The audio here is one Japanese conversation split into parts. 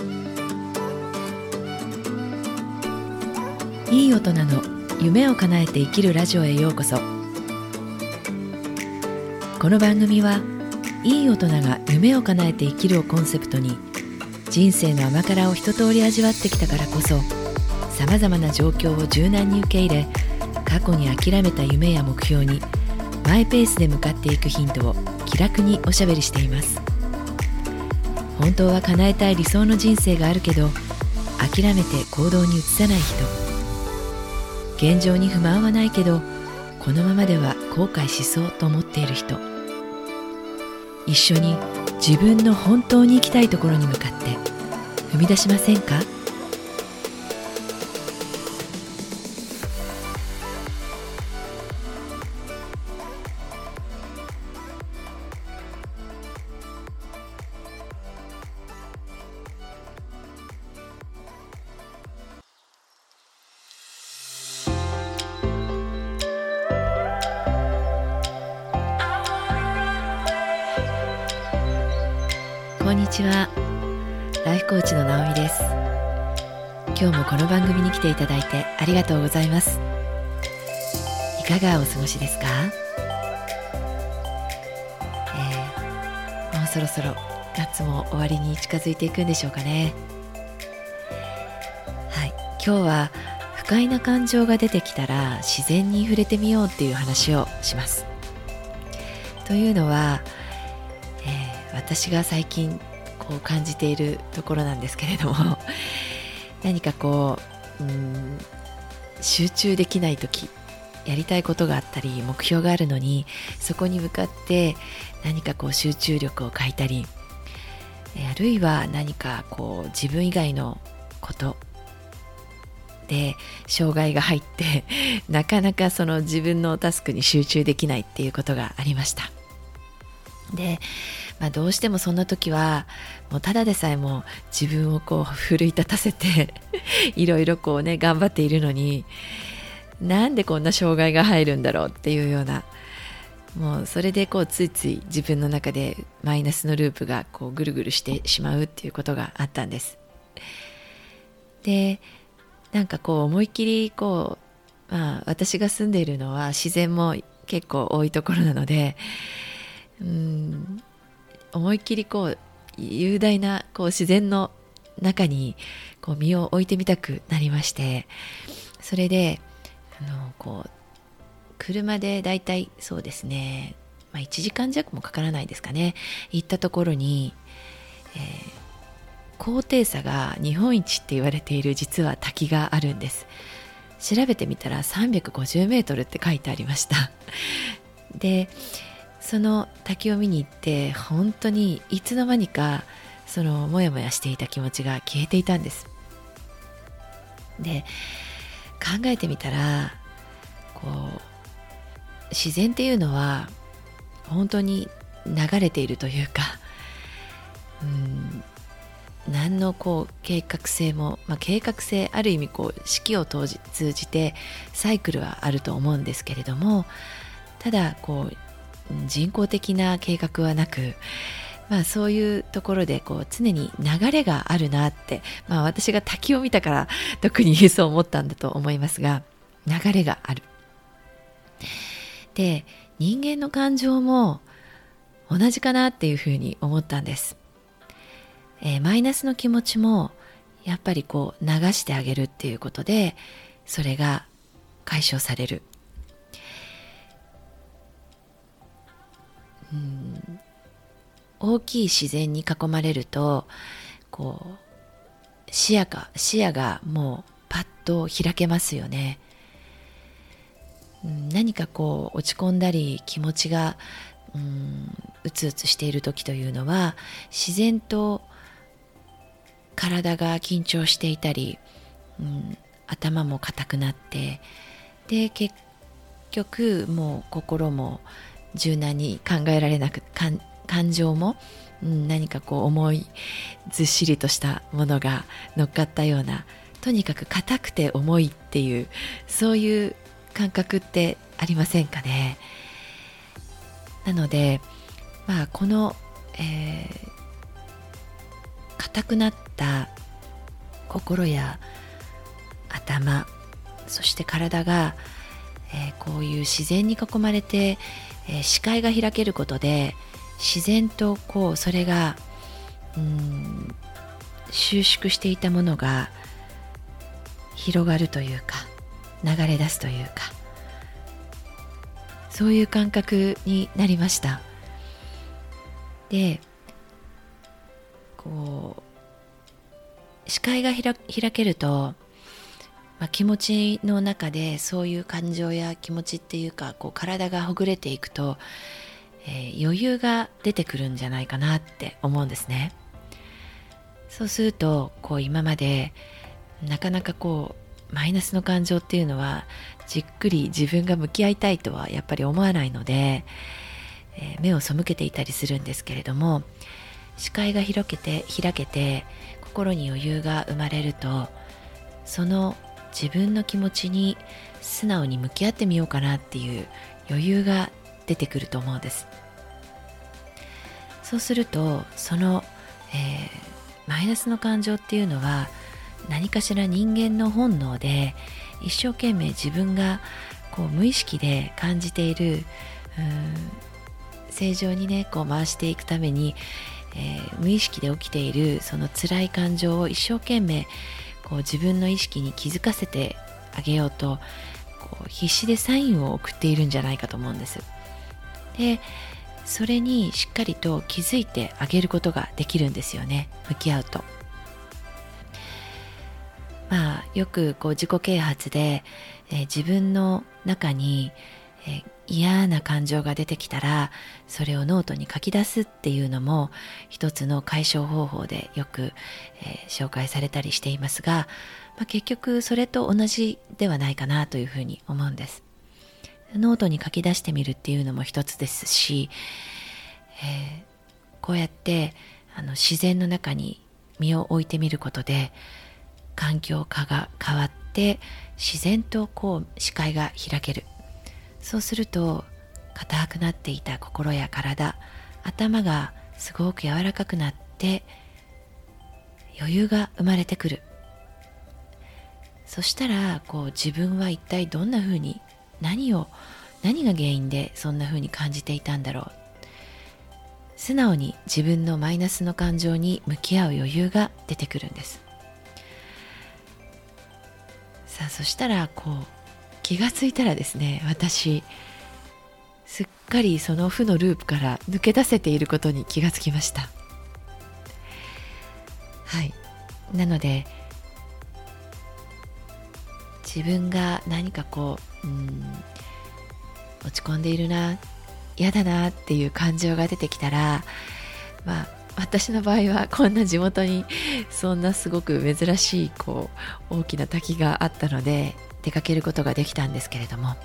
いい大人の夢を叶えて生きるラジオへようこそ。この番組はいい大人が夢を叶えて生きるをコンセプトに人生の甘辛を一通り味わってきたからこそさまざまな状況を柔軟に受け入れ過去に諦めた夢や目標にマイペースで向かっていくヒントを気楽におしゃべりしています。本当は叶えたい理想の人生があるけど諦めて行動に移さない人現状に不満はないけどこのままでは後悔しそうと思っている人。一緒に自分の本当に行きたいところに向かって踏み出しませんか？ちは。ライフコーチの直美です。今日もこの番組に来ていただいてありがとうございます。いかがお過ごしですか、えー、もうそろそろ夏も終わりに近づいていくんでしょうかね。はい。今日は不快な感情が出てきたら自然に触れてみようっていう話をします。というのは私が最近こう感じているところなんですけれども 何かこううん集中できない時やりたいことがあったり目標があるのにそこに向かって何かこう集中力を欠いたりあるいは何かこう自分以外のことで障害が入って なかなかその自分のタスクに集中できないっていうことがありました。でまあ、どうしてもそんな時はもうただでさえも自分をこう奮い立たせて いろいろこうね頑張っているのになんでこんな障害が入るんだろうっていうようなもうそれでこうついつい自分の中でマイナスのループがこうぐるぐるしてしまうっていうことがあったんです。でなんかこう思いっきりこう、まあ、私が住んでいるのは自然も結構多いところなのでうん。思いっきりこう雄大なこう自然の中にこう身を置いてみたくなりましてそれであのこう車でだいたいそうですね、まあ、1時間弱もかからないですかね行ったところに、えー、高低差が日本一って言われている実は滝があるんです。調べてみたら350メートルって書いてありました。でその滝を見に行って本当にいつの間にかそのモヤモヤしていた気持ちが消えていたんです。で考えてみたらこう自然っていうのは本当に流れているというかうん何のこう計画性も、まあ、計画性ある意味こう四季を通じてサイクルはあると思うんですけれどもただこう人工的な計画はなく、まあ、そういうところでこう常に流れがあるなって、まあ、私が滝を見たから特にそう思ったんだと思いますが流れがある。で人間の感情も同じかなっていうふうに思ったんです。えー、マイナスの気持ちもやっぱりこう流してあげるっていうことでそれが解消される大きい自然に囲まれるとこう視野が視野がもうパッと開けますよね、何かこう落ち込んだり気持ちがうんうつうつしている時というのは自然と体が緊張していたり、うん、頭も硬くなってで結局もう心も柔軟に考えられなく感情も、うん、何かこう重いずっしりとしたものが乗っかったようなとにかく硬くて重いっていうそういう感覚ってありませんかね。なのでまあこの、えー、硬くなった心や頭そして体が、えー、こういう自然に囲まれて、えー、視界が開けることで自然とこうそれがうん収縮していたものが広がるというか流れ出すというかそういう感覚になりました。でこう視界が開けると、まあ、気持ちの中でそういう感情や気持ちっていうかこう体がほぐれていくと、えー、余裕が出てくるんじゃないかなって思うんですね。そうするとこう今までなかなかこうマイナスの感情っていうのはじっくり自分が向き合いたいとはやっぱり思わないので、えー、目を背けていたりするんですけれども視界が開けて開けて心に余裕が生まれるとその自分の気持ちに素直に向き合ってみようかなっていう余裕が出てくると思うんです。そうするとその、えー、マイナスの感情っていうのは何かしら人間の本能で一生懸命自分がこう無意識で感じている正常にねこう回していくために、えー、無意識で起きているその辛い感情を一生懸命こう自分の意識に気づかせてあげようとこう必死でサインを送っているんじゃないかと思うんです。でそれにしっかりと気づいてあげることができるんですよね向き合うと。まあよくこう自己啓発で、えー、自分の中に、えー、嫌な感情が出てきたらそれをノートに書き出すっていうのも一つの解消方法でよく、えー、紹介されたりしていますが、まあ、結局それと同じではないかなというふうに思うんです。ノートに書き出してみるっていうのも一つですし、えー、こうやってあの自然の中に身を置いてみることで環境化が変わって自然とこう視界が開ける。そうすると硬くなっていた心や体頭がすごく柔らかくなって余裕が生まれてくる。そしたらこう自分は一体どんなふうに何を何が原因でそんな風に感じていたんだろう。素直に自分のマイナスの感情に向き合う余裕が出てくるんです。さあそしたらこう気がついたらですね私すっかりその負のループから抜け出せていることに気がつきました。はい。なので自分が何かこううん落ち込んでいるな嫌だなっていう感情が出てきたらまあ私の場合はこんな地元にそんなすごく珍しいこう大きな滝があったので出かけることができたんですけれども、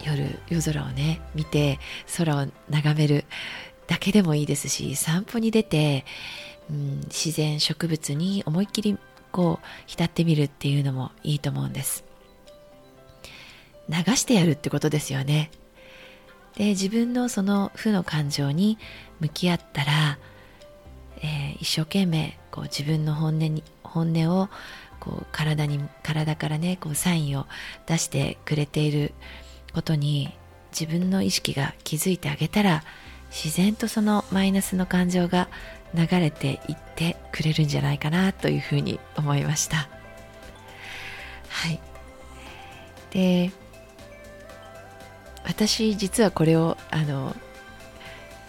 えー、夜夜空をね見て空を眺めるだけでもいいですし散歩に出て、うん、自然植物に思いっきりこう浸ってみるっていうのもいいと思うんです。流してやるってことですよね。で自分のその負の感情に向き合ったら、えー、一生懸命こう自分の本音に本音をこう体に体からねこうサインを出してくれていることに自分の意識が気づいてあげたら自然とそのマイナスの感情が流れていってくれるんじゃないかなというふうに思いました。はい。で私実はこれをあの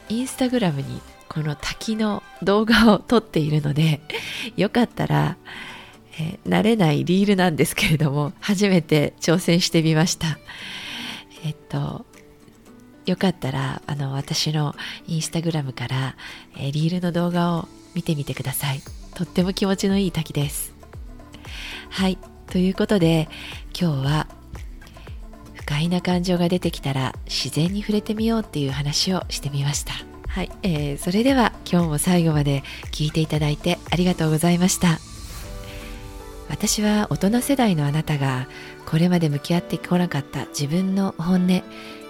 インスタグラムにこの滝の動画を撮っているので よかったら、え、慣れないリールなんですけれども初めて挑戦してみました。えっとよかったらあの私のインスタグラムから、えー、リールの動画を見てみてください。とっても気持ちのいい滝です。はい。ということで今日は不快な感情が出てきたら自然に触れてみようっていう話をしてみました。はい、えー、それでは今日も最後まで聞いていただいてありがとうございました。私は大人世代のあなたがこれまで向き合ってこなかった自分の本音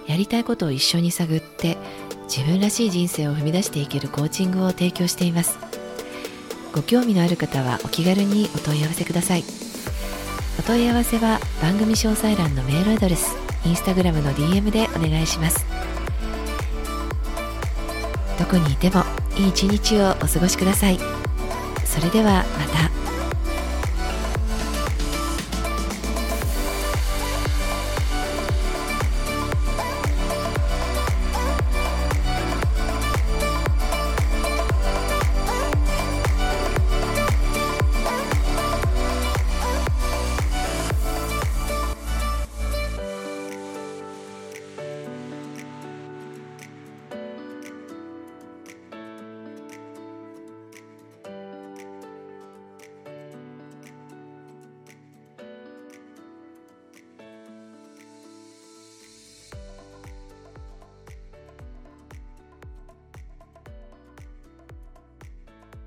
やりたいことを一緒に探って自分らしい人生を踏み出していけるコーチングを提供しています。ご興味のある方はお気軽にお問い合わせください。お問い合わせは番組詳細欄のメールアドレスインスタグラムの DM でお願いします。どこにいてもいい一日をお過ごしください。それではまた。